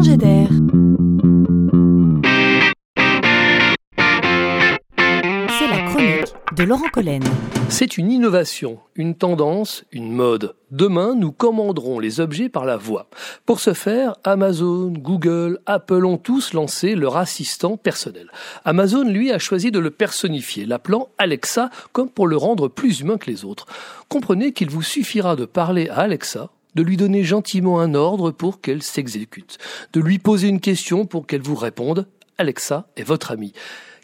d'air. C'est la chronique de Laurent Collen. C'est une innovation, une tendance, une mode. Demain, nous commanderons les objets par la voix. Pour ce faire, Amazon, Google, Apple ont tous lancé leur assistant personnel. Amazon, lui, a choisi de le personnifier, l'appelant Alexa, comme pour le rendre plus humain que les autres. Comprenez qu'il vous suffira de parler à Alexa de lui donner gentiment un ordre pour qu'elle s'exécute, de lui poser une question pour qu'elle vous réponde. Alexa est votre ami.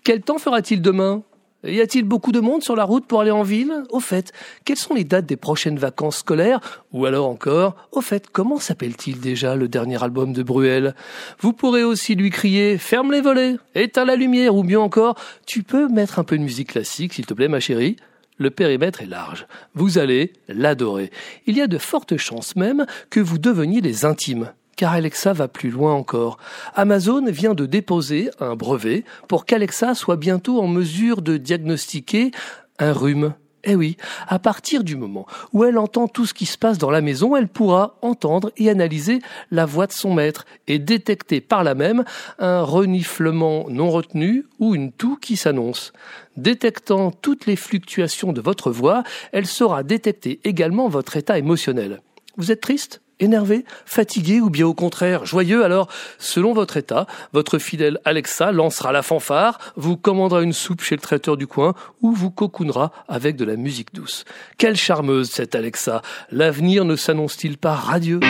Quel temps fera-t-il demain? Y a-t-il beaucoup de monde sur la route pour aller en ville? Au fait, quelles sont les dates des prochaines vacances scolaires? Ou alors encore, au fait, comment s'appelle-t-il déjà le dernier album de Bruel? Vous pourrez aussi lui crier Ferme les volets, éteins la lumière, ou mieux encore, tu peux mettre un peu de musique classique, s'il te plaît, ma chérie le périmètre est large. Vous allez l'adorer. Il y a de fortes chances même que vous deveniez des intimes. Car Alexa va plus loin encore. Amazon vient de déposer un brevet pour qu'Alexa soit bientôt en mesure de diagnostiquer un rhume eh oui, à partir du moment où elle entend tout ce qui se passe dans la maison, elle pourra entendre et analyser la voix de son maître et détecter par là même un reniflement non retenu ou une toux qui s'annonce. Détectant toutes les fluctuations de votre voix, elle saura détecter également votre état émotionnel. Vous êtes triste? Énervé, fatigué ou bien au contraire joyeux, alors selon votre état, votre fidèle Alexa lancera la fanfare, vous commandera une soupe chez le traiteur du coin ou vous cocoonera avec de la musique douce. Quelle charmeuse cette Alexa. L'avenir ne s'annonce-t-il pas radieux?